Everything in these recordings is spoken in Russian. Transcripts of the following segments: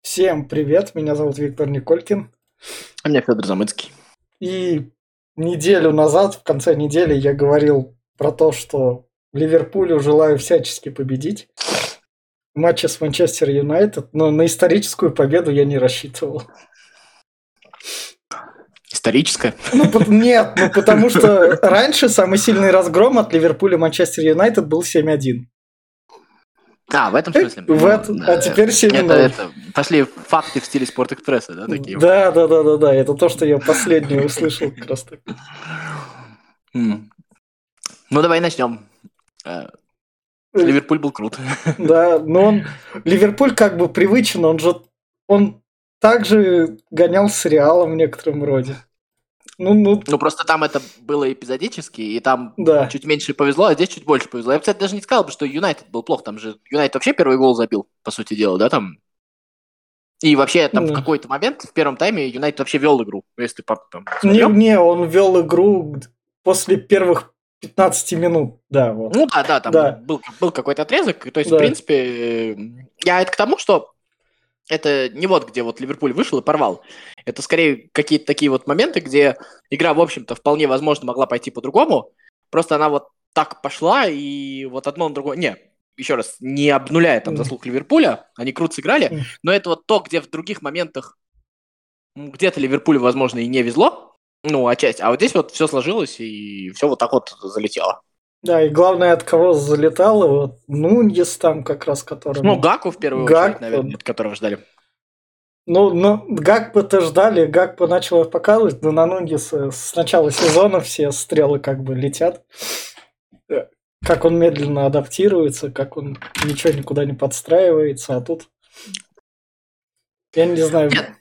Всем привет, меня зовут Виктор Николькин. А меня Федор Замыцкий. И неделю назад, в конце недели, я говорил про то, что Ливерпулю желаю всячески победить в матче с Манчестер Юнайтед, но на историческую победу я не рассчитывал. Историческая? Ну, нет, ну потому что раньше самый сильный разгром от Ливерпуля Манчестер Юнайтед был 7-1. А, в этом смысле? В Ну, этом, а теперь 7 это, это пошли факты в стиле Спортэкспресса, да, такие? Да, да, да, да, да. Это то, что я последнее услышал как раз так. Ну, давай начнем. Э, Ливерпуль был крут. Да, но он Ливерпуль как бы привычен, он же он также гонял с Реалом в некотором роде. Ну, ну, Ну, просто там это было эпизодически, и там да. чуть меньше повезло, а здесь чуть больше повезло. Я, кстати, даже не сказал бы, что Юнайтед был плох. Там же Юнайтед вообще первый гол забил, по сути дела, да, там. И вообще там в Да. какой-то момент в первом тайме Юнайтед вообще вел игру. Если по- там Не, смотрел. не, он вел игру после первых 15 минут, да, вот. Ну да, да, там Да. Был, был какой-то отрезок. То есть, Да. в принципе, э, я это к тому, что это не вот где вот Ливерпуль вышел и порвал. Это скорее какие-то такие вот моменты, где игра, в общем-то, вполне возможно могла пойти по-другому. Просто она вот так пошла, и вот одно на другое... Не, еще раз, не обнуляя там заслуг Ливерпуля, они круто сыграли, но это вот то, где в других моментах где-то Ливерпулю, возможно, и не везло, ну, отчасти. А вот здесь вот все сложилось, и все вот так вот залетело. Да, и главное, от кого залетало, вот Нуньес там как раз, который... Ну, Гаку в первую Гакпо. очередь, наверное, от которого ждали. Ну, но Гакпо-то ждали, Гакпо начал их показывать, но на Нуньеса с начала сезона все стрелы как бы летят. Как он медленно адаптируется, как он ничего никуда не подстраивается, а тут... Я не знаю... Нет.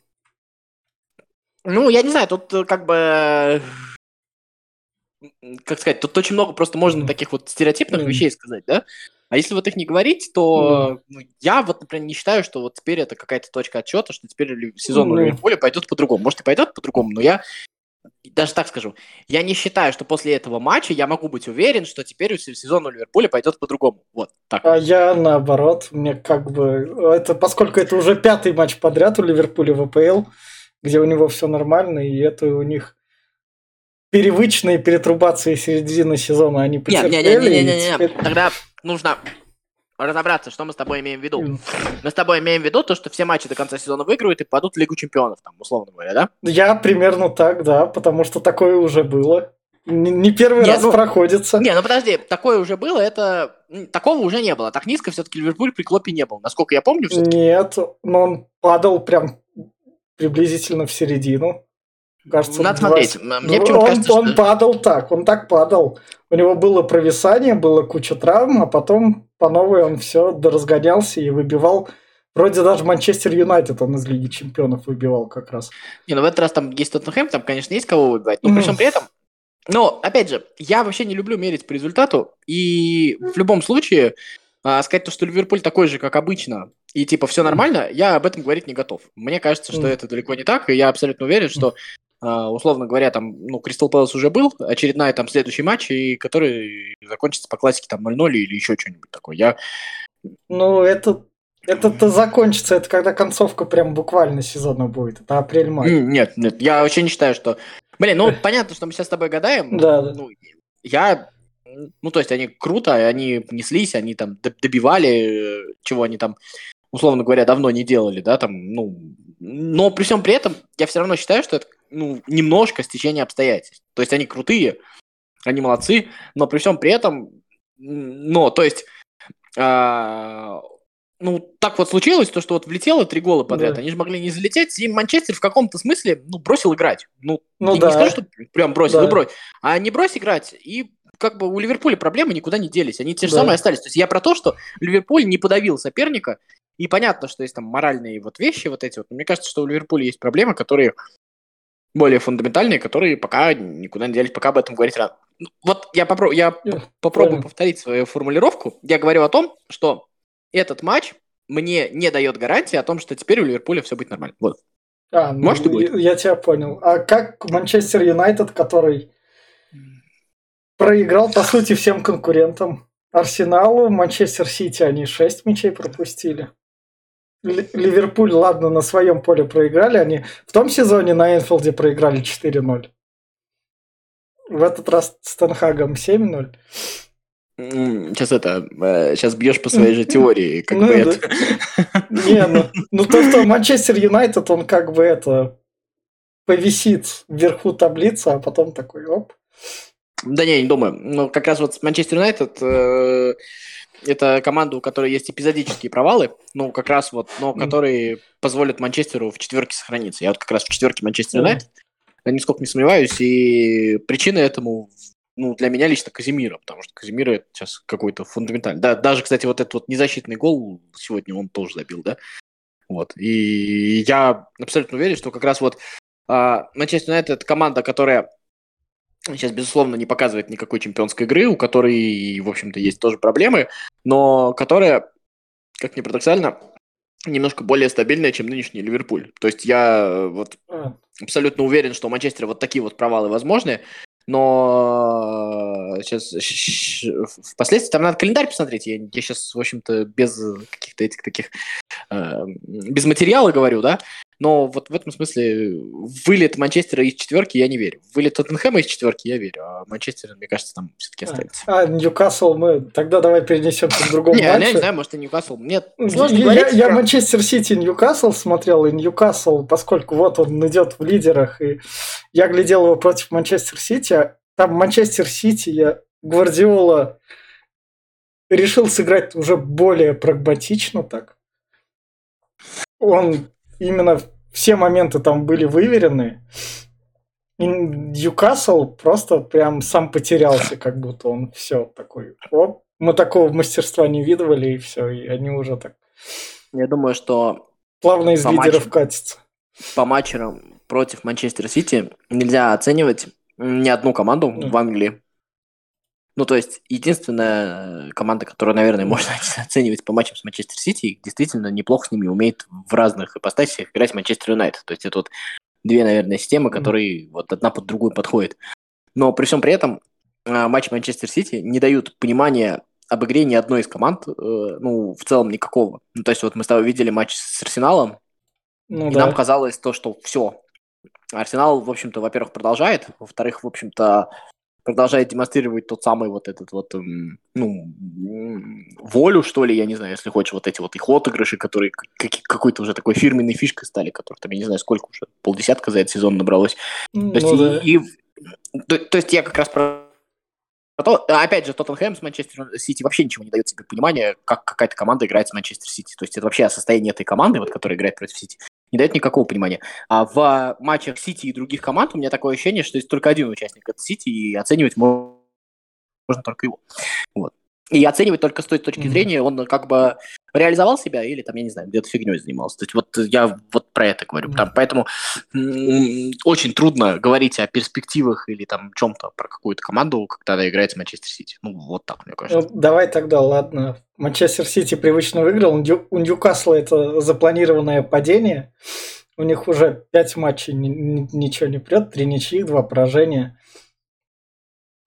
Ну, я не знаю, тут э, как бы... Как сказать, тут очень много просто можно таких вот стереотипных Мгм. вещей сказать, да? А если вот их не говорить, то ну, я вот, например, не считаю, что вот теперь это какая-то точка отчета, что теперь сезон у Ну. Ливерпуля пойдет по-другому. Может, и пойдет по-другому, но я даже так скажу, я не считаю, что после этого матча я могу быть уверен, что теперь сезон у Ливерпуля пойдет по-другому. Вот так. А я наоборот, мне как бы... Это, поскольку это уже пятый матч подряд у Ливерпуля в АПЛ, где у него все нормально, и это у них привычные перетрубации середины сезона они Нет, потерпели. не, не, не, не, и не, не. теперь- Тогда нужно разобраться, что мы с тобой имеем в виду. Мы с тобой имеем в виду то, что все матчи до конца сезона выиграют и падут в Лигу чемпионов, там, условно говоря, да? Я примерно так, да, потому что такое уже было. Не, не первый Не, раз ну- проходится. Не, ну подожди, такое уже было, это... Такого уже не было. Так низко все-таки Ливерпуль при Клопе не был. Насколько я помню, все-таки. Нет, но он падал прям приблизительно в середину. Кажется, Надо два- смотреть. Мне Ну, он, кажется, он что... падал так, он так падал. У него было провисание, было куча травм, а потом по новой он все разгонялся и выбивал. Вроде даже Манчестер Юнайтед он из Лиги Чемпионов выбивал как раз. Не, ну в этот раз там есть Тоттенхэм, там, конечно, есть кого выбивать. Но при Ну. всем при этом... Но, опять же, я вообще не люблю мерить по результату. И в любом случае, а, сказать то, что Ливерпуль такой же, как обычно, и типа все нормально, я об этом говорить не готов. Мне кажется, что Мгм. это далеко не так, и я абсолютно уверен, что, условно говоря, там, ну, Кристал Пэлас уже был, очередная там следующий матч, и который закончится по классике там 0-0 или еще что-нибудь такое. Я... Ну, это это-то закончится, это когда концовка прям буквально сезона будет. Это апрель-май. Нет, нет, я вообще не считаю, что... Блин, ну, понятно, что мы сейчас с тобой гадаем. Да, да. Ну, я... Ну, то есть они круто, они неслись, они там добивали, чего они там, условно говоря, давно не делали, да, там, ну... Но при всем при этом я все равно считаю, что это, ну, немножко стечение обстоятельств. То есть они крутые, они молодцы, но при всем при этом, но, то есть, а, ну, так вот случилось, то, что вот влетело три гола подряд, Да. они же могли не залететь, и Манчестер в каком-то смысле, ну, бросил играть. Ну, Ну да. не скажу, что прям бросил Да. и брось, а не брось играть, и как бы у Ливерпуля проблемы никуда не делись, они те же Да. самые остались. То есть я про то, что Ливерпуль не подавил соперника, и понятно, что есть там моральные вот вещи вот эти вот, но мне кажется, что у Ливерпуля есть проблемы, которые более фундаментальные, которые пока никуда не делись, пока об этом говорить рано. Ну, Вот я, попро- я Я попробую понял. повторить свою формулировку. Я говорю о том, что этот матч мне не дает гарантии о том, что теперь у Ливерпуля все будет нормально. Вот. А, ну, Может, и будет. Я тебя понял. А как Манчестер Юнайтед, который проиграл, по сути, всем конкурентам. Арсеналу, Манчестер Сити они 6 мячей пропустили. Ливерпуль, ладно, на своем поле проиграли. Они в том сезоне на Энфилде проиграли 4-0. В этот раз с Тенхагом 7-0. Сейчас это, сейчас э, бьешь по своей же теории, как ну, бы да. это. Не, ну, ну то, что Манчестер Юнайтед, он как бы это повисит вверху таблицы, а потом такой оп. Да не, не думаю. Ну, как раз вот Манчестер Юнайтед э, это команда, у которой есть эпизодические провалы, ну, как раз вот, но которые позволят Манчестеру в четверке сохраниться. Я вот как раз в четверке Манчестер Юнайтед, я нисколько не сомневаюсь, и причина этому, ну, для меня лично Казимира, потому что Казимира это сейчас какой-то фундаментальный. Да, даже, кстати, вот этот вот незащитный гол сегодня он тоже забил, да? Вот. И я абсолютно уверен, что как раз вот а, Манчестер Юнайтед это команда, которая сейчас, безусловно, не показывает никакой чемпионской игры, у которой, в общем-то, есть тоже проблемы, но которая, как ни парадоксально, немножко более стабильная, чем нынешний Ливерпуль. То есть я э, вот абсолютно уверен, что у Манчестера вот такие вот провалы возможны, но сейчас впоследствии там надо календарь посмотреть. Я, я сейчас, в общем-то, без каких-то этих таких э, без материала говорю, да. Но вот в этом смысле вылет Манчестера из четверки я не верю. Вылет Тоттенхэма из четверки я верю, а Манчестер, мне кажется, там все-таки останется. А, Ньюкасл мы... Тогда давай перенесемся к другому не. Я не знаю, может и Ньюкасл. Нет, я, я Манчестер Сити Ньюкасл смотрел, и Ньюкасл, поскольку вот он идет в лидерах, и я глядел его против Манчестер Сити, там Манчестер Сити, я Гвардиола решил сыграть уже более прагматично так. Он именно все моменты там были выверены. И Ньюкасл просто прям сам потерялся, как будто он все такой. Оп, мы такого мастерства не видывали, и все, и они уже так. Я думаю, что плавно из лидеров катятся. По матчам против Манчестер Сити нельзя оценивать ни одну команду mm. в Англии. Ну, то есть, единственная команда, которую, наверное, можно оценивать по матчам с Манчестер Сити, действительно неплохо с ними умеет в разных ипостасях играть Манчестер Юнайтед. То есть, это вот две, наверное, системы, которые mm. вот одна под другую подходят. Но при всем при этом а, матчи Манчестер Сити не дают понимания об игре ни одной из команд, э, ну, в целом никакого. Ну, то есть, вот мы с тобой видели матч с Арсеналом, ну, и да. нам казалось то, что все. Арсенал, в общем-то, во-первых, продолжает, во-вторых, в общем-то, продолжает демонстрировать тот самый вот этот вот, эм, ну, волю, что ли, я не знаю, если хочешь, вот эти вот их отыгрыши, которые какой-то уже такой фирменной фишкой стали, которых там, я не знаю, сколько уже, полдесятка за этот сезон набралось. Ну, то, есть, да. и, и, то, то есть я как раз про то, опять же, Тоттенхэм с Манчестер Сити вообще ничего не дает себе понимания, как какая-то команда играет с Манчестер Сити. То есть это вообще о состоянии этой команды, вот, которая играет против Сити, не дает никакого понимания. А в матчах Сити и других команд у меня такое ощущение, что есть только один участник, это Сити, и оценивать можно только его. Вот. И оценивать только с той точки mm-hmm. зрения, он как бы реализовал себя или там, я не знаю, где-то фигней занимался. То есть вот я вот про это говорю. Mm-hmm. Там, поэтому очень трудно говорить о перспективах или там чем-то про какую-то команду, когда она играет с Манчестер Сити. Ну, вот так, мне кажется. Ну, давай тогда, ладно. Манчестер Сити привычно выиграл. У Ньюкасла это запланированное падение. У них уже пять матчей ничего не прет, три ничьих, два поражения.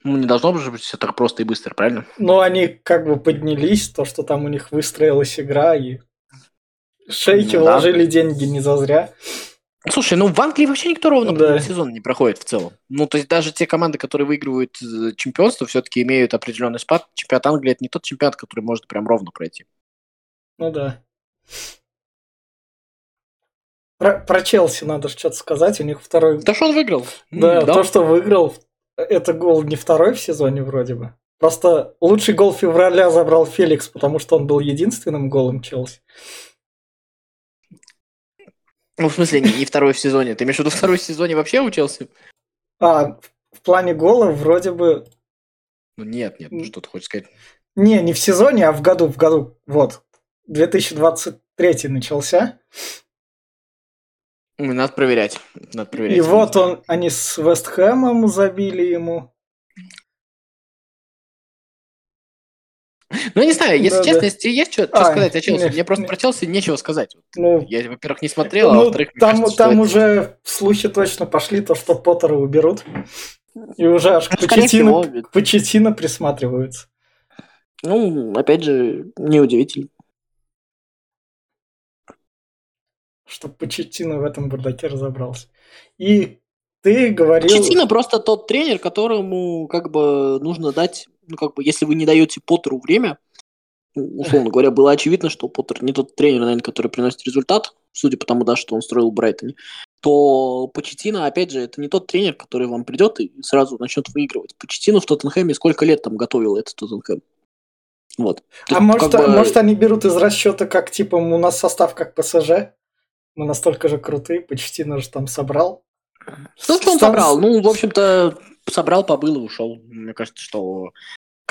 Ну, не должно быть все так просто и быстро, правильно? Ну, они как бы поднялись, то, что там у них выстроилась игра, и шейки ну, вложили да. деньги не зазря. Слушай, ну в Англии вообще никто ровно да. сезон не проходит в целом. Ну, то есть даже те команды, которые выигрывают э, чемпионство, все-таки имеют определенный спад. Чемпионат Англии это не тот чемпионат, который может прям ровно пройти. Ну да. Про, про Челси надо что-то сказать. У них второй... Да что он выиграл? Да, да, то, что выиграл это гол не второй в сезоне вроде бы. Просто лучший гол февраля забрал Феликс, потому что он был единственным голом Челси. Ну, в смысле, не, не второй в сезоне. Ты имеешь в виду второй в сезоне вообще у Челси? А, в плане гола вроде бы... Ну нет, нет, ну что ты хочешь сказать? Не, не в сезоне, а в году, в году. Вот. 2023 начался. Надо проверять. Надо проверять. И вот он, они с Вестхэмом забили ему. Ну, не знаю, если да, честно, да. если есть что, а, сказать о Челси, не, мне просто не, про Челси нечего сказать. Ну, я, во-первых, не смотрел, а ну, а во-вторых, там, кажется, там уже это... слухи точно пошли, то, что Поттера уберут. И уже аж Ну, к присматриваются. Ну, опять же, неудивительно. Чтобы Почетину в этом бардаке разобрался. И ты говорил... Почетино просто тот тренер, которому как бы нужно дать, ну как бы, если вы не даете Поттеру время, ну, условно говоря, было очевидно, что Поттер не тот тренер, наверное, который приносит результат, судя по тому, да, что он строил в Брайтоне, то Почетино, опять же, это не тот тренер, который вам придет и сразу начнет выигрывать. Почетино в Тоттенхэме сколько лет там готовил этот Тоттенхэм. Вот. А есть, может, бы, может они берут из расчета, как типа у нас состав как ПСЖ? Мы настолько же крутые, Почетину же там собрал. Что он собрал? Ну, в общем-то, собрал, побыл и ушел. Мне кажется, что...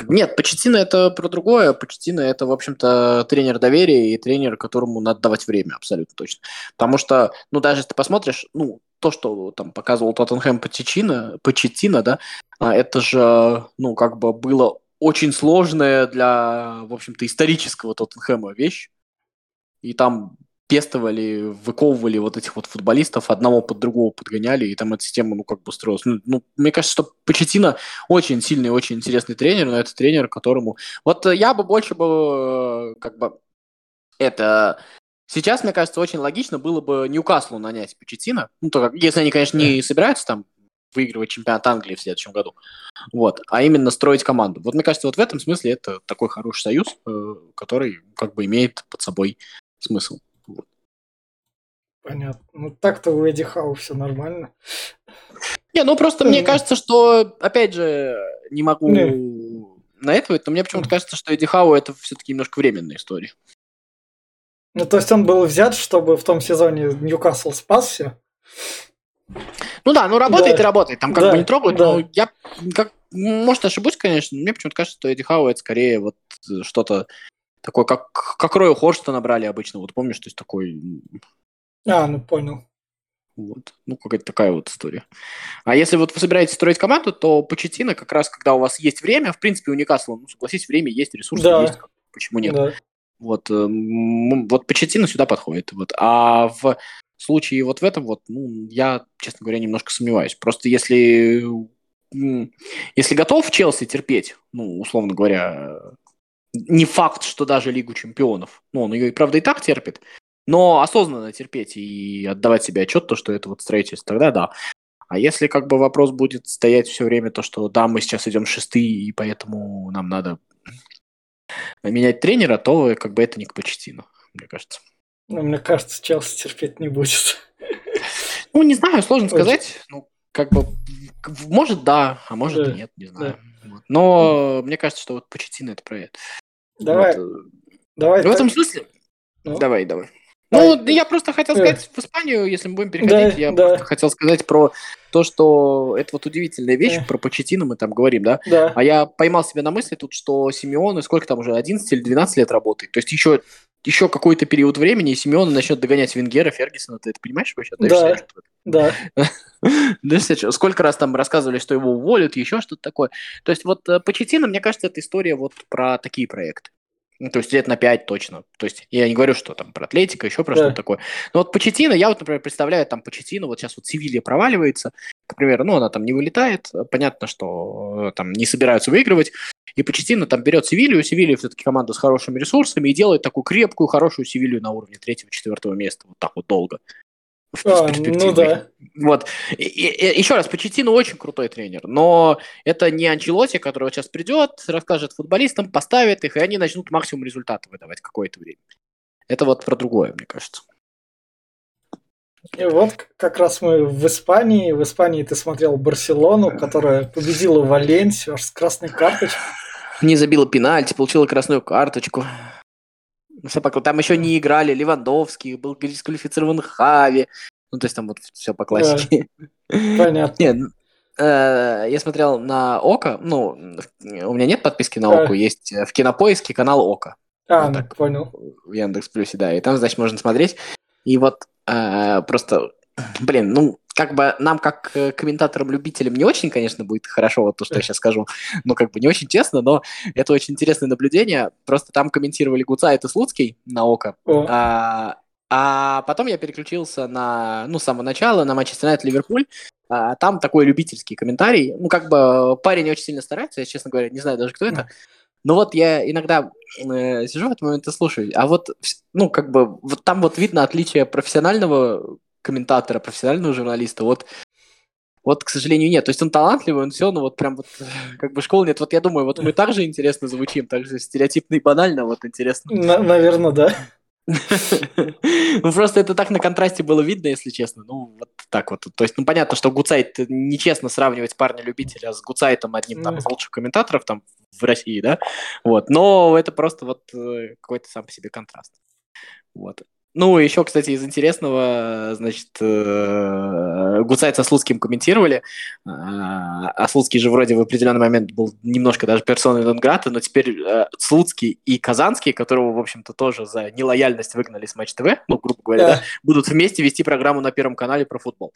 Нет, Почетино это про другое. Почетино это, в общем-то, тренер доверия и тренер, которому надо давать время, абсолютно точно. Потому что, ну, даже если ты посмотришь, ну, то, что там показывал Тоттенхэм Почетино, Почетино, да, а, это же, ну, как бы было очень сложная для, в общем-то, исторического Тоттенхэма вещь. И там пестовали, выковывали вот этих вот футболистов, одного под другого подгоняли, и там эта система, ну, как бы строилась. Ну, ну, мне кажется, что Почетино очень сильный, очень интересный тренер, но это тренер, которому... Вот я бы больше бы, э, как бы, это... Сейчас, мне кажется, очень логично было бы Ньюкаслу нанять Почетино, ну, то как, если они, конечно, не собираются там выигрывать чемпионат Англии в следующем году, вот, а именно строить команду. Вот мне кажется, вот в этом смысле это такой хороший союз, э, который как бы имеет под собой смысл. Понятно. Ну так-то у Эдди Хау все нормально. Не, ну просто мне Мгм. кажется, что, опять же, не могу Не. на это, но мне почему-то кажется, что Эдди Хау это все-таки немножко временная история. Ну, то есть он был взят, чтобы в том сезоне Ньюкасл спасся. Ну да, ну работает Да. и работает, там как Да, бы не трогают, да. но я, как, может, ошибусь, конечно, но мне почему-то кажется, что Эдди Хау это скорее вот э, что-то такое, как, как Роя Хорста набрали обычно, вот помнишь, то есть такой, А, ну понял. вот, ну какая-то такая вот история. А если вот вы собираетесь строить команду, то Почетина как раз, когда у вас есть время, в принципе, у Ньюкасла, ну, согласись, время есть, ресурсы Да. есть, почему нет? Да. Вот, э, вот Почетино сюда подходит. Вот. А в случае вот в этом вот, ну, я, честно говоря, немножко сомневаюсь. Просто если, если готов Челси терпеть, ну, условно говоря, не факт, что даже Лигу чемпионов, ну, он ее, и правда, и так терпит, но осознанно терпеть и отдавать себе отчет, то, что это вот строительство, тогда да. А если как бы вопрос будет стоять все время, то, что да, мы сейчас идем шестые, и поэтому нам надо менять тренера, то как бы это не к Почтину, мне кажется. Но мне кажется, Челси терпеть не будет. Ну, не знаю, сложно Очень. сказать. Ну, как бы, может, да, а может, Да, и нет, не знаю. Вот. Но мне кажется, что вот Почтина это про это. Давай, Вот, э, давай. в так. этом смысле... Ну. Давай, давай. Ну, я просто хотел Э. сказать в Испанию, если мы будем переходить, Да, я да. хотел сказать про то, что это вот удивительная вещь, Э. про Почетину мы там говорим, да? Да. А я поймал себя на мысли тут, что Симеон, сколько там уже, 11 или 12 лет работает. То есть еще, еще какой-то период времени, и Симеон начнет догонять Венгера, Фергюсона. Ты это понимаешь вообще? Да. Да. Да, сколько раз там рассказывали, что его уволят, еще что-то такое. То есть вот э, Почетино, мне кажется, это история вот про такие проекты. Ну, то есть лет на 5 точно. То есть я не говорю, что там про Атлетика, еще про Да. что-то такое. Но вот Почетино, я вот, например, представляю там Почетино, вот сейчас вот Севилья проваливается, к примеру, ну, она там не вылетает, понятно, что э, там не собираются выигрывать, и Почетино там берет Севилью, Севилья все-таки команда с хорошими ресурсами, и делает такую крепкую, хорошую Севилью на уровне третьего-четвертого места, вот так вот долго. В А, ну да. Вот. И- и- еще раз, Почетино очень крутой тренер, но это не Анчелоти, который вот сейчас придет, расскажет футболистам, поставит их, и они начнут максимум результата выдавать какое-то время. Это вот про другое, мне кажется. И вот как раз мы в Испании. В Испании ты смотрел Барселону, которая победила Валенсию аж с красной карточкой. Не забила пенальти, получила красную карточку. Все по- Там еще не играли Левандовский, был дисквалифицирован Хави. Ну, то есть там вот все по классике. Понятно. Нет, э, я смотрел на Око, ну, у меня нет подписки на Да. Око, есть э, в Кинопоиске канал Око. А, Вот ну, так. понял. в Яндекс Плюсе, да, и там, значит, можно смотреть. И вот э, просто, блин, ну, как бы нам, как э, комментаторам-любителям, не очень, конечно, будет хорошо вот то, что я сейчас скажу, ну, как бы не очень честно, но это очень интересное наблюдение. Просто там комментировали Гуцайт и Слуцкий на ОКО, О, а, А потом я переключился на, ну, с самого начала, на Манчестер Юнайтед Ливерпуль. А, там такой любительский комментарий. Ну, как бы парень очень сильно старается, я, честно говоря, не знаю даже, кто это. Но вот я иногда э, сижу в этот момент и слушаю. А вот, ну, как бы, вот там вот видно отличие профессионального комментатора, профессионального журналиста от вот, к сожалению, нет. То есть он талантливый, он все, но вот прям вот как бы школы нет. Вот я думаю, вот мы также интересно звучим, так же стереотипно и банально, вот интересно. На- наверное, да. Ну, просто это так на контрасте было видно, если честно. Ну, вот так вот. То есть, ну, понятно, что Гуцайт нечестно сравнивать парня-любителя с Гуцайтом, одним там из лучших комментаторов там в России, да? Вот. Но это просто вот э, какой-то сам по себе контраст. Вот. Ну, еще, кстати, из интересного, значит, э, Гуцайт со Слуцким комментировали, а, а Слуцкий же вроде в определенный момент был немножко даже персоной Донграта, но теперь э, Слуцкий и Казанский, которого, в общем-то, тоже за нелояльность выгнали с Матч ТВ, ну, грубо говоря, да. Да, будут вместе вести программу на Первом канале про футбол.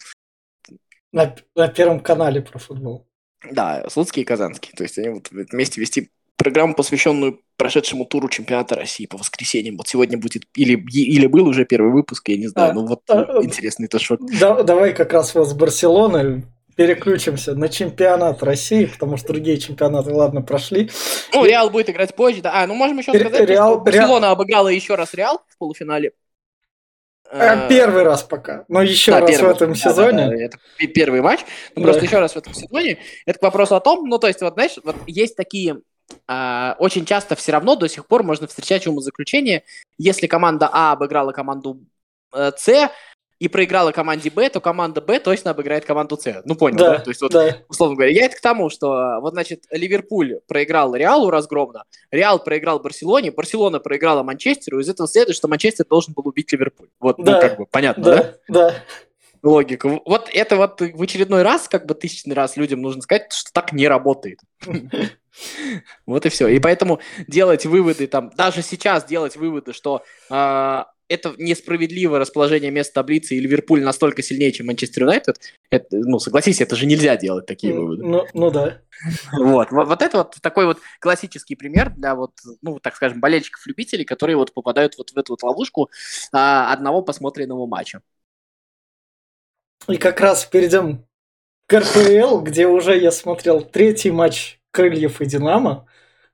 На, на Первом канале про футбол. Да, Слуцкий и Казанский. То есть они будут вместе вести программу, посвященную прошедшему туру чемпионата России по воскресеньям. Вот сегодня будет, или, или был уже первый выпуск, я не знаю, а, ну вот а, интересный это шок. Да, давай как раз вот с Барселоны переключимся на чемпионат России, потому что другие чемпионаты, ладно, прошли. Ну, Реал будет играть позже, да. А, ну можем еще сказать, Реал, что Барселона Реал... обыграла еще раз Реал в полуфинале. А, первый раз пока, но еще да, раз первый, в этом да, сезоне. Да, да, это первый матч, но да. просто еще раз в этом сезоне. Это к вопросу о том, ну то есть вот знаешь, вот есть такие Uh, очень часто все равно до сих пор можно встречать умозаключение, если команда А обыграла команду uh, С и проиграла команде Б, то команда Б точно обыграет команду С. Ну, понял, да? да? То есть, вот, да. условно говоря, я это к тому, что вот, значит, Ливерпуль проиграл Реалу разгромно, Реал проиграл Барселоне, Барселона проиграла Манчестеру, из этого следует, что Манчестер должен был убить Ливерпуль. Вот, ну, да. ну, как бы, понятно, да? Да, да логику. Вот это вот в очередной раз, как бы тысячный раз людям нужно сказать, что так не работает. Вот и все. И поэтому делать выводы там, даже сейчас делать выводы, что э, это несправедливое расположение мест таблицы, и Ливерпуль настолько сильнее, чем Манчестер Юнайтед, ну, согласись, это же нельзя делать такие ну, выводы. Ну, ну да. Вот, вот, вот это вот такой вот классический пример для вот, ну, так скажем, болельщиков-любителей, которые вот попадают вот в эту вот ловушку а, одного посмотренного матча. И как раз перейдем к РПЛ, где уже я смотрел третий матч Крыльев и Динамо.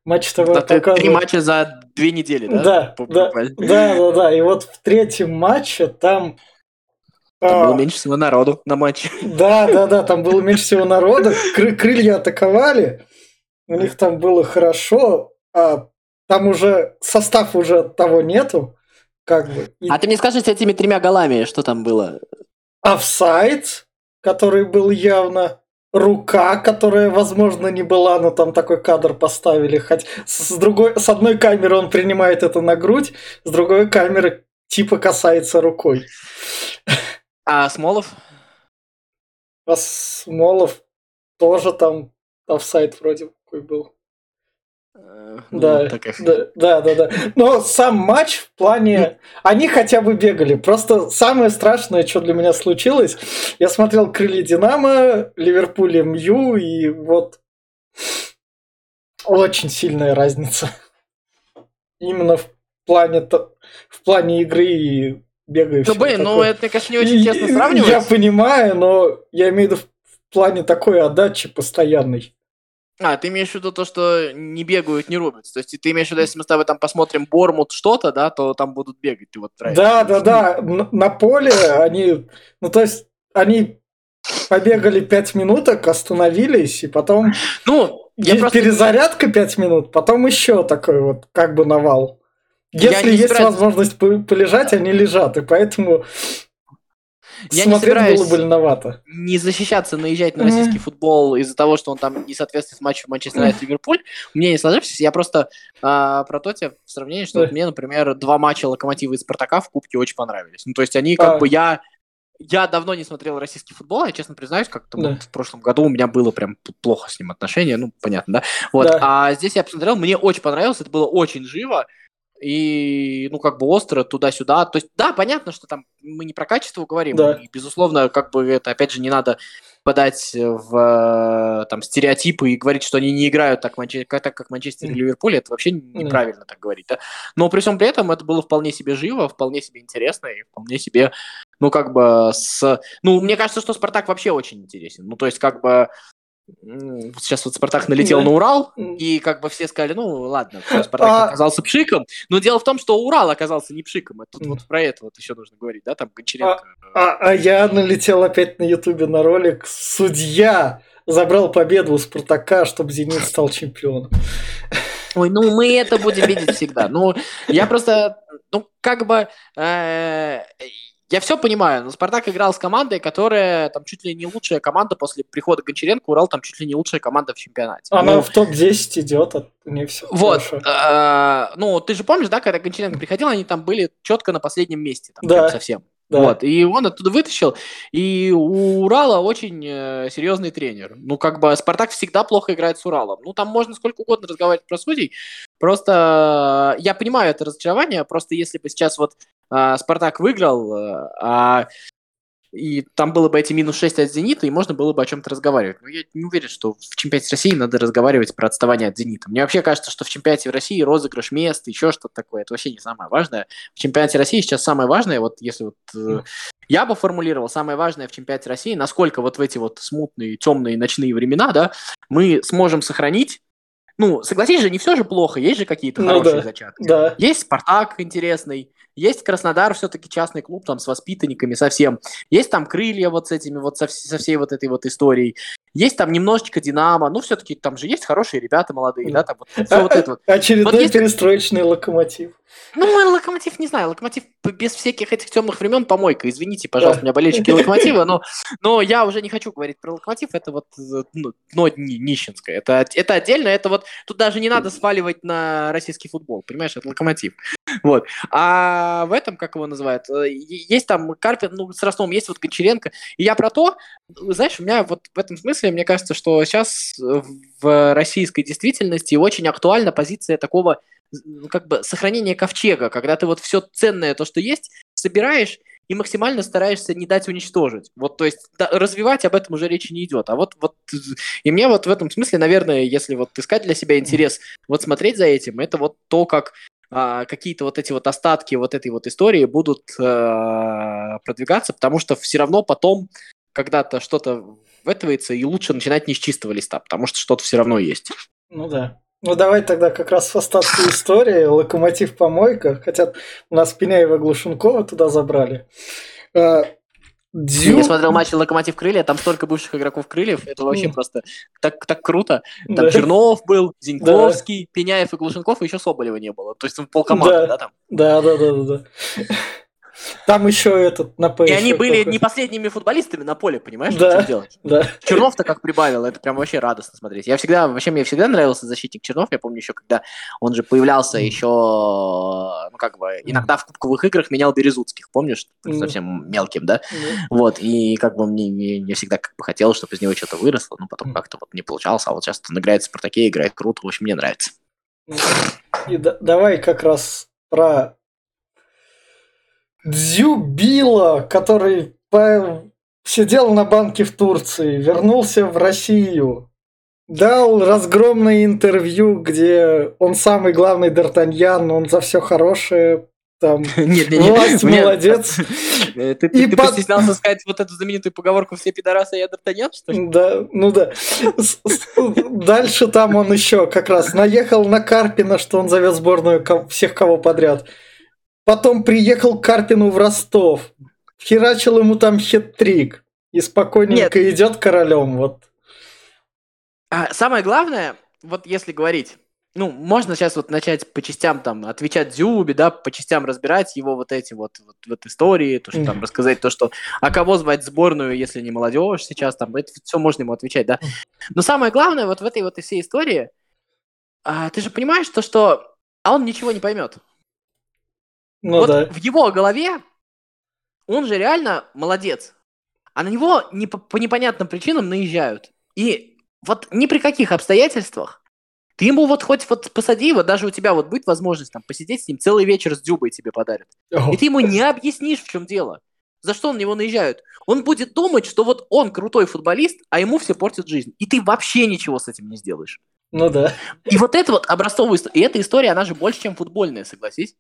Матч ТВ да, показывает... Три матча за две недели, да? Да, да, да, да, да. И вот в третьем матче там... Там а... было меньше всего народу на матче. Да, да, да, там было меньше всего народу. Кры- крылья атаковали. У них там было хорошо. А там уже состав уже того нету. Как бы. И... А ты мне скажи с этими тремя голами, что там было? офсайд, который был явно, рука, которая, возможно, не была, но там такой кадр поставили. Хоть с, другой, с одной камеры он принимает это на грудь, с другой камеры типа касается рукой. А Смолов? А Смолов тоже там офсайд вроде какой был. Ну, да, да, да, да, да. Но сам матч в плане... Они хотя бы бегали. Просто самое страшное, что для меня случилось, я смотрел «Крылья Динамо», «Ливерпуль МЮ», и вот очень сильная разница. Именно в плане, в плане игры и бегающего. Ну, блин, ну это, конечно, не очень честно сравнивать. Я понимаю, но я имею в виду в плане такой отдачи постоянной. А, ты имеешь в виду то, что не бегают, не рубятся. То есть ты имеешь в виду, если мы с тобой там посмотрим Бормут что-то, да, то там будут бегать. Ты вот да, да, да. На, на поле они, ну то есть они побегали 5 минуток, остановились, и потом ну, я просто... перезарядка 5 минут, потом еще такой вот как бы навал. Если есть собираюсь... возможность полежать, они лежат, и поэтому я не собираюсь было больновато. не защищаться, наезжать на российский mm-hmm. футбол из-за того, что он там не соответствует матчу Манчестер Юнайтед Ливерпуль. Мне не сложившись. Я просто а, про то тебе в сравнении, что вот мне, например, два матча Локомотива и Спартака в Кубке очень понравились. Ну, то есть они как а. бы я... Я давно не смотрел российский футбол, я честно признаюсь, как-то да. вот в прошлом году у меня было прям плохо с ним отношение, ну, понятно, да? Вот, да. а здесь я посмотрел, мне очень понравилось, это было очень живо, и, ну, как бы остро туда-сюда. То есть, да, понятно, что там мы не про качество говорим, да. и, безусловно, как бы это, опять же, не надо подать в там стереотипы и говорить, что они не играют так, Манче... так как Манчестер и Ливерпуль, это вообще неправильно так говорить, да. Но при всем при этом это было вполне себе живо, вполне себе интересно и вполне себе, ну, как бы с... Ну, мне кажется, что Спартак вообще очень интересен. Ну, то есть, как бы Сейчас вот Спартак налетел да. на Урал, и как бы все сказали, ну ладно, Спартак а... оказался пшиком, но дело в том, что Урал оказался не пшиком. Это тут вот про это вот еще нужно говорить, да, там Гончаренко. А, а, а я налетел опять на Ютубе на ролик «Судья забрал победу у Спартака, чтобы Зенит стал чемпионом». Ой, ну мы это будем видеть всегда. Ну, я просто, ну, как бы, э, я все понимаю, но Спартак играл с командой, которая там чуть ли не лучшая команда после прихода Гончаренко, Урал там чуть ли не лучшая команда в чемпионате. Она ну, в топ-10 идет, а не все Вот, э, ну ты же помнишь, да, когда Гончаренко приходил, они там были четко на последнем месте, там, да. совсем. Да. Вот, и он оттуда вытащил. И у Урала очень э, серьезный тренер. Ну, как бы Спартак всегда плохо играет с Уралом. Ну, там можно сколько угодно разговаривать про судей. Просто я понимаю это разочарование. Просто если бы сейчас вот э, Спартак выиграл, э, а и там было бы эти минус 6 от «Зенита», и можно было бы о чем-то разговаривать. Но я не уверен, что в чемпионате России надо разговаривать про отставание от «Зенита». Мне вообще кажется, что в чемпионате России розыгрыш мест, еще что-то такое, это вообще не самое важное. В чемпионате России сейчас самое важное, вот если вот э, я бы формулировал, самое важное в чемпионате России, насколько вот в эти вот смутные, темные ночные времена, да, мы сможем сохранить ну, согласись же, не все же плохо, есть же какие-то ну, хорошие да, зачатки. Да. Есть Спартак интересный, есть Краснодар, все-таки частный клуб, там, с воспитанниками совсем. Есть там Крылья вот с этими, вот со, со всей вот этой вот историей. Есть там немножечко Динамо, ну, все-таки там же есть хорошие ребята молодые, да, там вот, все вот это вот. Очередной вот есть... перестроечный локомотив. Ну, локомотив, не знаю, локомотив без всяких этих темных времен помойка. Извините, пожалуйста, меня болельщики локомотива, но, но я уже не хочу говорить про локомотив, это вот ну, дно нищенское. Это, это отдельно, это вот тут даже не надо сваливать на российский футбол, понимаешь, это локомотив. Вот. А в этом, как его называют, э, есть там Карпин, ну, с Ростовом есть вот Гончаренко. И я про то, знаешь, у меня вот в этом смысле, мне кажется, что сейчас в российской действительности очень актуальна позиция такого как бы сохранения ковчега, когда ты вот все ценное, то, что есть, собираешь и максимально стараешься не дать уничтожить. Вот, то есть да, развивать об этом уже речи не идет. А вот, вот, и мне вот в этом смысле, наверное, если вот искать для себя интерес, вот смотреть за этим, это вот то, как а, какие-то вот эти вот остатки вот этой вот истории будут а, продвигаться, потому что все равно потом когда-то что-то вэтывается, и лучше начинать не с чистого листа, потому что что-то все равно есть. Ну да. Ну давай тогда как раз в остатке истории. Локомотив помойка. Хотят у нас Пеняева Глушенкова туда забрали. А, Дзю... Я смотрел матч Локомотив Крылья, там столько бывших игроков Крыльев, это вообще просто так, так круто. Там да. Чернов был, Зиньковский, да. Пеняев и Глушенков, и еще Соболева не было. То есть полкоманды, да. да, там? Да, да, да, да, да. Там еще этот на И они были не последними футболистами на поле, понимаешь, да, что делать? Да. Чернов-то как прибавил, это прям вообще радостно смотреть. Я всегда, вообще мне всегда нравился защитник Чернов, я помню еще, когда он же появлялся еще, ну как бы, иногда в кубковых играх менял Березутских, помнишь, совсем мелким, да? Вот, и как бы мне, мне, мне всегда как бы хотелось, чтобы из него что-то выросло, но потом как-то вот не получалось, а вот сейчас он играет в Спартаке, играет круто, в общем, мне нравится. И да, давай как раз про Дзюбила, который по... сидел на банке в Турции, вернулся в Россию, дал разгромное интервью, где он самый главный Д'Артаньян, он за все хорошее, там, нет, нет, власть нет, молодец. Ты, ты, и ты под... постеснялся сказать вот эту знаменитую поговорку «все пидорасы, я Д'Артаньян», что ли? Да, ну да. Дальше там он еще как раз наехал на Карпина, что он зовет сборную всех кого подряд. Потом приехал к Карпину в Ростов. Херачил ему там хет-трик. И спокойненько Нет. идет королем. Вот. А самое главное, вот если говорить, ну, можно сейчас вот начать по частям там отвечать Дзюбе, да, по частям разбирать его вот эти вот, вот, вот истории, то, что там рассказать то, что, а кого звать сборную, если не молодежь сейчас, там, это все можно ему отвечать, да. Но самое главное вот в этой вот всей истории, а, ты же понимаешь то, что а он ничего не поймет. Ну, вот да. в его голове он же реально молодец. А на него не по, по непонятным причинам наезжают. И вот ни при каких обстоятельствах ты ему вот хоть вот посади его, даже у тебя вот будет возможность там посидеть с ним целый вечер с Дюбой тебе подарят. И ты ему не объяснишь, в чем дело. за что на него наезжают. Он будет думать, что вот он крутой футболист, а ему все портят жизнь. И ты вообще ничего с этим не сделаешь. Ну да. И вот это вот образцовая история. И эта история, она же больше, чем футбольная, согласись.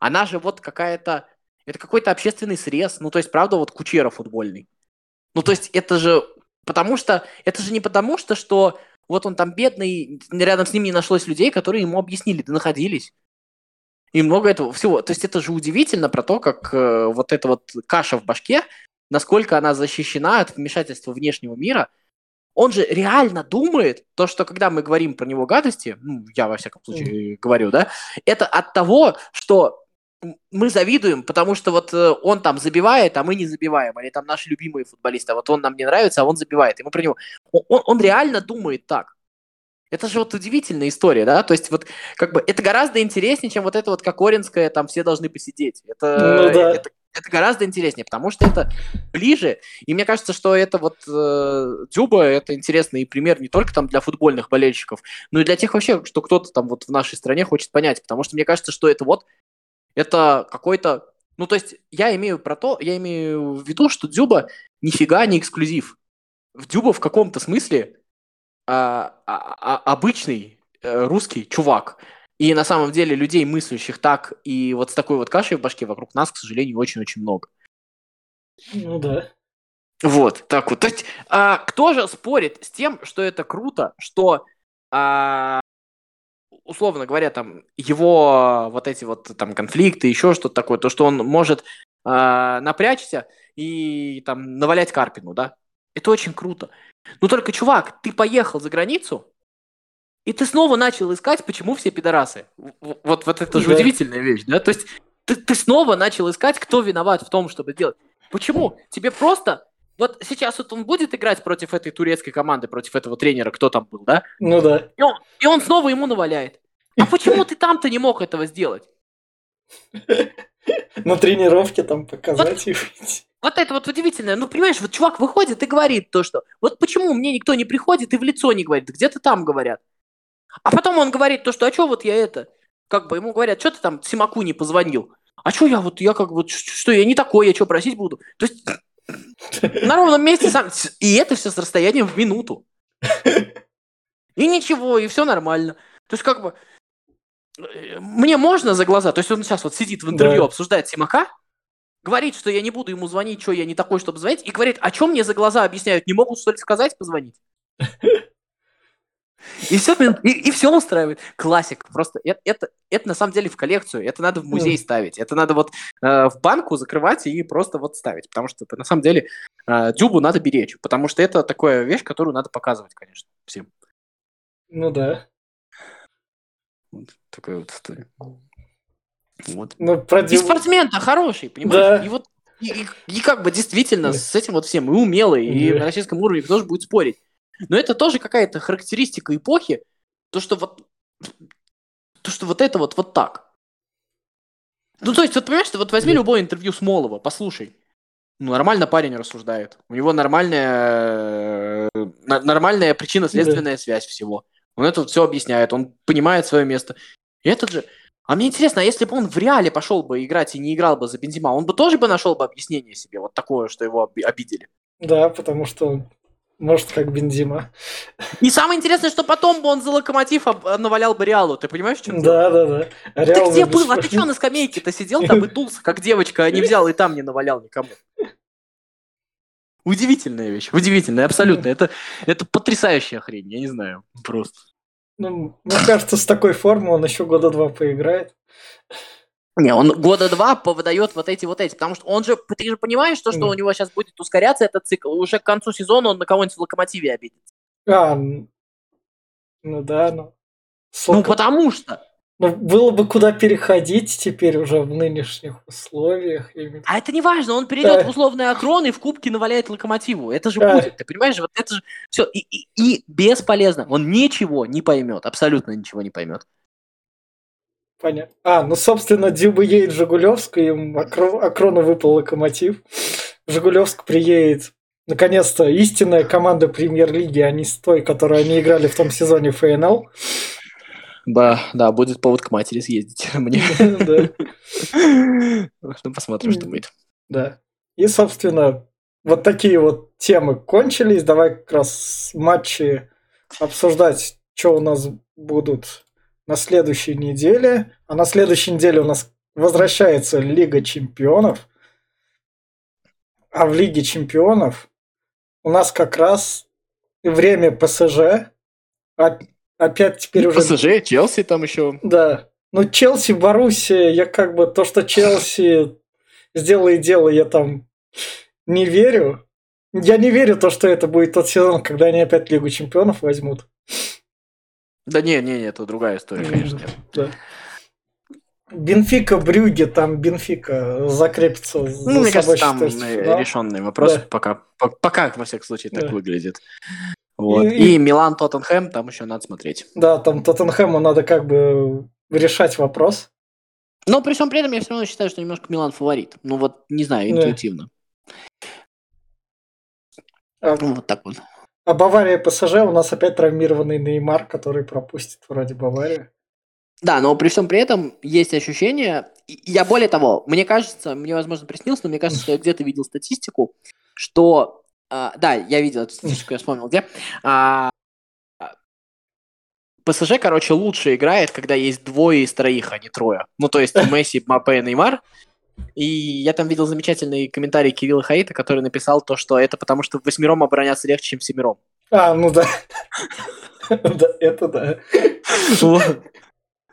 Она же вот какая-то... Это какой-то общественный срез. Ну, то есть, правда, вот Кучера футбольный. Ну, то есть, это же... Потому что... Это же не потому что, что вот он там бедный, рядом с ним не нашлось людей, которые ему объяснили, да находились. И много этого всего. То есть это же удивительно про то, как э, вот эта вот каша в башке, насколько она защищена от вмешательства внешнего мира. Он же реально думает, то, что когда мы говорим про него гадости, ну, я во всяком случае mm. говорю, да, это от того, что мы завидуем, потому что вот э, он там забивает, а мы не забиваем, или там наши любимые футболисты, а вот он нам не нравится, а он забивает, и мы про него... Он, он реально думает так. Это же вот удивительная история, да? То есть вот как бы это гораздо интереснее, чем вот это вот Кокоринская, там все должны посидеть. Это, ну, да. это, это гораздо интереснее, потому что это ближе. И мне кажется, что это вот э, Дюба, это интересный пример не только там для футбольных болельщиков, но и для тех вообще, что кто-то там вот в нашей стране хочет понять. Потому что мне кажется, что это вот это какой-то... Ну, то есть я имею про то, я имею в виду, что Дзюба нифига не эксклюзив. В Дзюба в каком-то смысле а, а, а, обычный а, русский чувак. И на самом деле людей, мыслящих так и вот с такой вот кашей в башке вокруг нас, к сожалению, очень-очень много. Ну да. Вот, так вот. То есть, а, кто же спорит с тем, что это круто, что а, условно говоря, там, его вот эти вот там конфликты, еще что-то такое, то, что он может э, напрячься и там навалять Карпину, да, это очень круто. Но только, чувак, ты поехал за границу, и ты снова начал искать, почему все пидорасы. Вот, вот это же да. удивительная вещь, да? То есть ты, ты снова начал искать, кто виноват в том, чтобы делать. Почему? Тебе просто вот сейчас вот он будет играть против этой турецкой команды, против этого тренера, кто там был, да? Ну да. И он, и он снова ему наваляет. А почему ты там-то не мог этого сделать? На тренировке там показать вот, Вот это вот удивительное. Ну, понимаешь, вот чувак выходит и говорит то, что вот почему мне никто не приходит и в лицо не говорит, где-то там говорят. А потом он говорит то, что а что вот я это, как бы ему говорят, что ты там Симаку не позвонил? А что я вот, я как бы, что я не такой, я что просить буду? То есть на ровном месте сам... И это все с расстоянием в минуту. И ничего, и все нормально. То есть как бы... Э, мне можно за глаза, то есть он сейчас вот сидит в интервью, да. обсуждает Симака, говорит, что я не буду ему звонить, что я не такой, чтобы звонить, и говорит, о чем мне за глаза объясняют, не могут что ли сказать, позвонить? И все, и, и все устраивает. Классик. Просто это, это, это на самом деле в коллекцию. Это надо в музей ставить. Это надо вот э, в банку закрывать и просто вот ставить. Потому что это на самом деле э, дюбу надо беречь. Потому что это такая вещь, которую надо показывать, конечно, всем. Ну да. Вот такая вот история. Вот. Ну, про дюбу... И спортсмен-то хороший, понимаешь? Да. И вот и, и, и как бы действительно с этим вот всем и умелый, и на российском уровне кто же будет спорить. Но это тоже какая-то характеристика эпохи, то, что вот, то, что вот это вот, вот так. Ну, то есть, вот понимаешь, ты вот возьми любое интервью Смолова, послушай. Ну, нормально парень рассуждает. У него нормальная, э, нормальная причинно-следственная связь всего. Он это вот все объясняет, он понимает свое место. И этот же... А мне интересно, а если бы он в реале пошел бы играть и не играл бы за Бензима, он бы тоже бы нашел бы объяснение себе, вот такое, что его обидели? Да, потому что может, как Бензима. И самое интересное, что потом бы он за локомотив навалял бы Реалу. Ты понимаешь, чем Да, да, да. А ты где был? А ты что на скамейке-то сидел там и дулся, как девочка, а не взял и там не навалял никому? Удивительная вещь, удивительная, абсолютно. Это, это потрясающая хрень, я не знаю, просто. Ну, мне кажется, с такой формой он еще года два поиграет. Не, он года два повыдает вот эти вот эти, потому что он же, ты же понимаешь, что, что у него сейчас будет ускоряться этот цикл, уже к концу сезона он на кого-нибудь в локомотиве обидится. А, ну да, ну. Сколько... Ну потому что. Ну, было бы куда переходить теперь уже в нынешних условиях. А это не важно, он перейдет да. в условный окрон и в кубке наваляет локомотиву. Это же да. будет, ты понимаешь? Вот это же все. И, и, и бесполезно. Он ничего не поймет, абсолютно ничего не поймет. Понятно. А, ну, собственно, Дюба едет в Жигулевск, и Акро... Акрону выпал локомотив. В Жигулевск приедет, наконец-то, истинная команда премьер-лиги, а не с той, которой они играли в том сезоне ФНЛ. Да, да, будет повод к матери съездить мне. Ну, посмотрим, что будет. Да. И, собственно, вот такие вот темы кончились. Давай как раз матчи обсуждать, что у нас будут на следующей неделе. А на следующей неделе у нас возвращается Лига Чемпионов. А в Лиге Чемпионов у нас как раз время ПСЖ. Опять теперь уже... ПСЖ, Челси там еще. Да. Ну, Челси, Боруссия, я как бы то, что Челси сделает дело, я там не верю. Я не верю то, что это будет тот сезон, когда они опять Лигу Чемпионов возьмут. Да не, не, не, это другая история, конечно. Да. Бенфика, Брюге, там Бенфика закрепится ну, за мне кажется, там да? решенный вопрос, да. пока, пока, во всяком случае, так да. выглядит. Вот. И, и Милан, Тоттенхэм, там еще надо смотреть. Да, там Тоттенхэму надо как бы решать вопрос. Но при всем при этом я все равно считаю, что немножко Милан фаворит. Ну вот, не знаю, интуитивно. А, ну, вот так вот. А Бавария ПСЖ у нас опять травмированный Неймар, который пропустит вроде Баварию. Да, но при всем при этом есть ощущение, я более того, мне кажется, мне, возможно, приснилось, но мне кажется, что я где-то видел статистику, что, а, да, я видел эту статистику, я вспомнил где, а, ПСЖ, короче, лучше играет, когда есть двое из троих, а не трое. Ну, то есть Месси, Мапе и Неймар. И я там видел замечательный комментарий Кирилла Хаита, который написал то, что это потому, что восьмером обороняться легче, чем семером. А, ну да. Да, это да.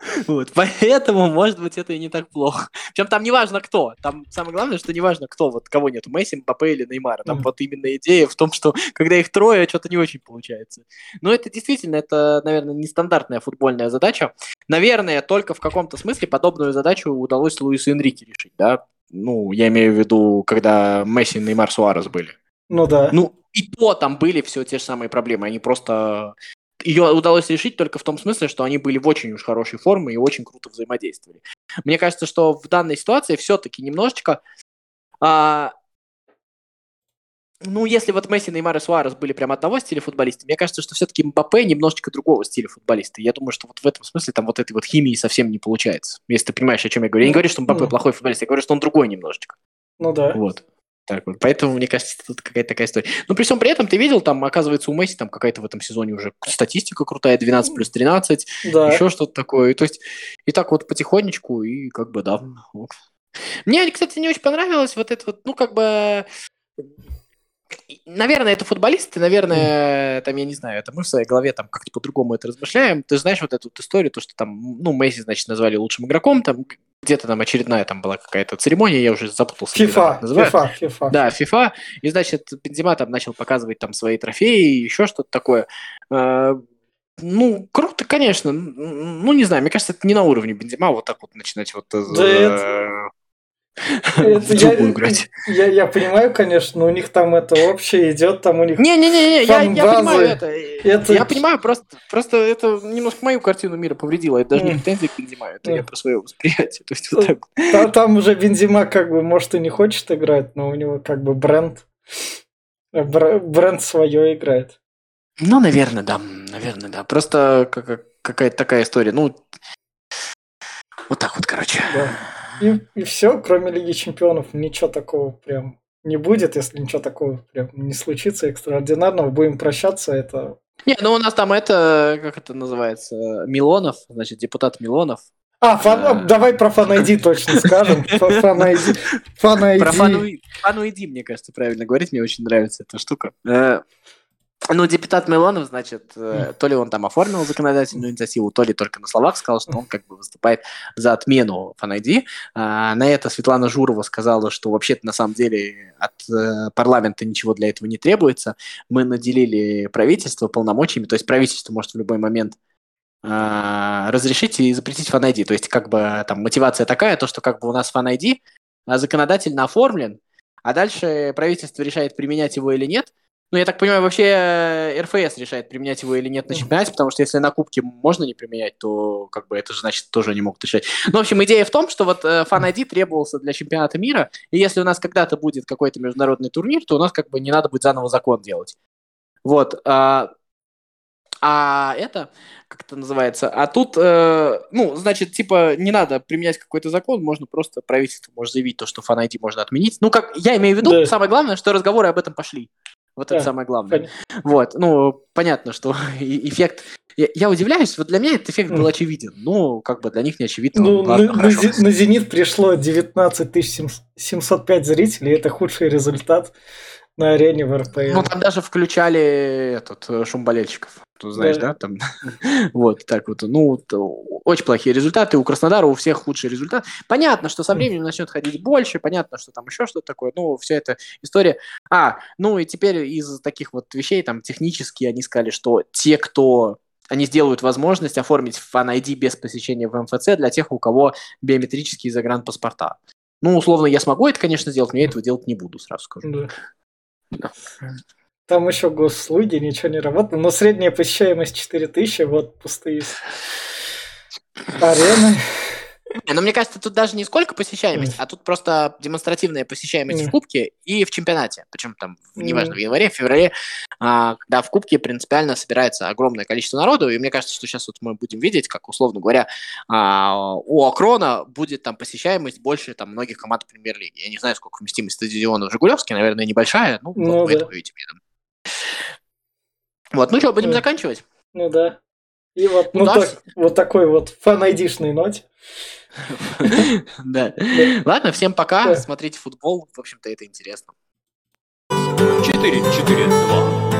Вот, поэтому, может быть, это и не так плохо. Причем там не важно кто. Там самое главное, что не важно кто, вот кого нету, Месси, Мбаппе или Неймара. Там вот именно идея в том, что когда их трое, что-то не очень получается. Но это действительно, это, наверное, нестандартная футбольная задача. Наверное, только в каком-то смысле подобную задачу удалось Луису Энрике решить, да? Ну, я имею в виду, когда Месси, Неймар, Суарес были. Ну да. Ну, и то там были все те же самые проблемы. Они просто ее удалось решить только в том смысле, что они были в очень уж хорошей форме и очень круто взаимодействовали. Мне кажется, что в данной ситуации все-таки немножечко... А, ну, если вот Месси, Неймар и Суарес были прям одного стиля футболиста, мне кажется, что все-таки Мбаппе немножечко другого стиля футболиста. Я думаю, что вот в этом смысле там вот этой вот химии совсем не получается. Если ты понимаешь, о чем я говорю. Я не говорю, что Мбаппе плохой футболист, я говорю, что он другой немножечко. Ну да. Вот. Так вот. Поэтому, мне кажется, тут какая-то такая история. Но при всем при этом, ты видел, там, оказывается, у Месси там какая-то в этом сезоне уже статистика крутая, 12 плюс 13, да. еще что-то такое. То есть, и так вот потихонечку, и как бы, да. Вот. Мне, кстати, не очень понравилось вот это вот, ну, как бы, наверное, это футболисты, наверное, там, я не знаю, это мы в своей голове там как-то по-другому это размышляем. Ты знаешь вот эту вот историю, то, что там, ну, Месси, значит, назвали лучшим игроком, там где-то там очередная там была какая-то церемония, я уже запутался. FIFA, FIFA, FIFA. Да, FIFA. И, значит, Бензима там начал показывать там свои трофеи, еще что-то такое. А, ну, круто, конечно. Ну, не знаю, мне кажется, это не на уровне Бензима вот так вот начинать вот... Э, да это... Это я, играть. Я, я понимаю, конечно, но у них там это общее идет, там у них. Не-не-не, я, я понимаю это. это. Я понимаю, просто, просто это немножко мою картину мира повредило. Это даже не претензия к Бензима, это я про свое восприятие. То есть вот так. Там, там уже Бензима как бы, может, и не хочет играть, но у него как бы бренд. Бренд свое играет. Ну, наверное, да. Наверное, да. Просто какая-то такая история. Ну, вот так вот, короче. Да. И, и все, кроме Лиги Чемпионов, ничего такого прям не будет, если ничего такого прям не случится экстраординарного. Будем прощаться, это... Не, ну у нас там это, как это называется, Милонов, значит, депутат Милонов. А, фан, давай про фан точно скажем. Фан-айди. Про фан-айди, мне кажется, правильно говорить, мне очень нравится эта штука. Э, ну, депутат Милонов, значит, э, то ли он там оформил законодательную инициативу, то ли только на словах сказал, что он как бы выступает за отмену FanID. А, на это Светлана Журова сказала, что вообще-то на самом деле от э, парламента ничего для этого не требуется. Мы наделили правительство полномочиями, то есть правительство может в любой момент а, разрешить и запретить FanID. То есть как бы там мотивация такая, то, что как бы у нас FanID законодательно оформлен, а дальше правительство решает, применять его или нет – ну, я так понимаю, вообще э, РФС решает, применять его или нет на чемпионате, потому что если на кубке можно не применять, то как бы это же значит тоже они могут решать. Ну, в общем, идея в том, что вот э, Fan ID требовался для чемпионата мира, и если у нас когда-то будет какой-то международный турнир, то у нас как бы не надо будет заново закон делать. Вот. А, А это, как это называется, а тут, э, ну, значит, типа, не надо применять какой-то закон, можно просто правительство может заявить то, что Fan ID можно отменить. Ну, как я имею в виду, Да. самое главное, что разговоры об этом пошли. Вот это Да, самое главное. Понятно. Вот, ну, понятно, что эффект... Я, я удивляюсь, вот для меня этот эффект был очевиден. Ну, как бы для них не очевидно. Ну, Ладно, на, хорошо. На Зенит пришло 19 705 зрителей. Это худший результат на арене в РПЛ. Ну, там даже включали этот, э, шум болельщиков. Ты знаешь, да? Да. Там, вот, так вот. Ну, то очень плохие результаты. У Краснодара у всех худший результат. Понятно, что со временем начнет ходить больше, понятно, что там еще что-то такое. Ну, вся эта история. А, ну и теперь из таких вот вещей, там, технически они сказали, что те, кто они сделают возможность оформить Fan ID без посещения в МФЦ для тех, у кого биометрические загранпаспорта. Ну, условно, я смогу это, конечно, сделать, но я этого делать не буду, сразу скажу. Да. Да. Там еще госслуги, ничего не работает. Но средняя посещаемость 4000, вот пустые арены. Но мне кажется, тут даже не сколько посещаемость, а тут просто демонстративная посещаемость в Мгм. Кубке и в чемпионате. Причем там, неважно, в январе, в феврале, а, когда в Кубке принципиально собирается огромное количество народу. И мне кажется, что сейчас вот мы будем видеть, как, условно говоря, а, у Акрона будет там посещаемость больше там многих команд премьер-лиги. Я не знаю, сколько вместимость стадиона в Жигулевске, наверное, небольшая. Ну, Ну вот да. это увидите мне там. Вот, ну что, будем Мгм. заканчивать? Ну да. И вот, Ну ну, да. так- вот такой вот фан-айдишной ноте. Да. Ладно, всем пока. Смотрите футбол. В общем-то, это интересно. 4-4-2.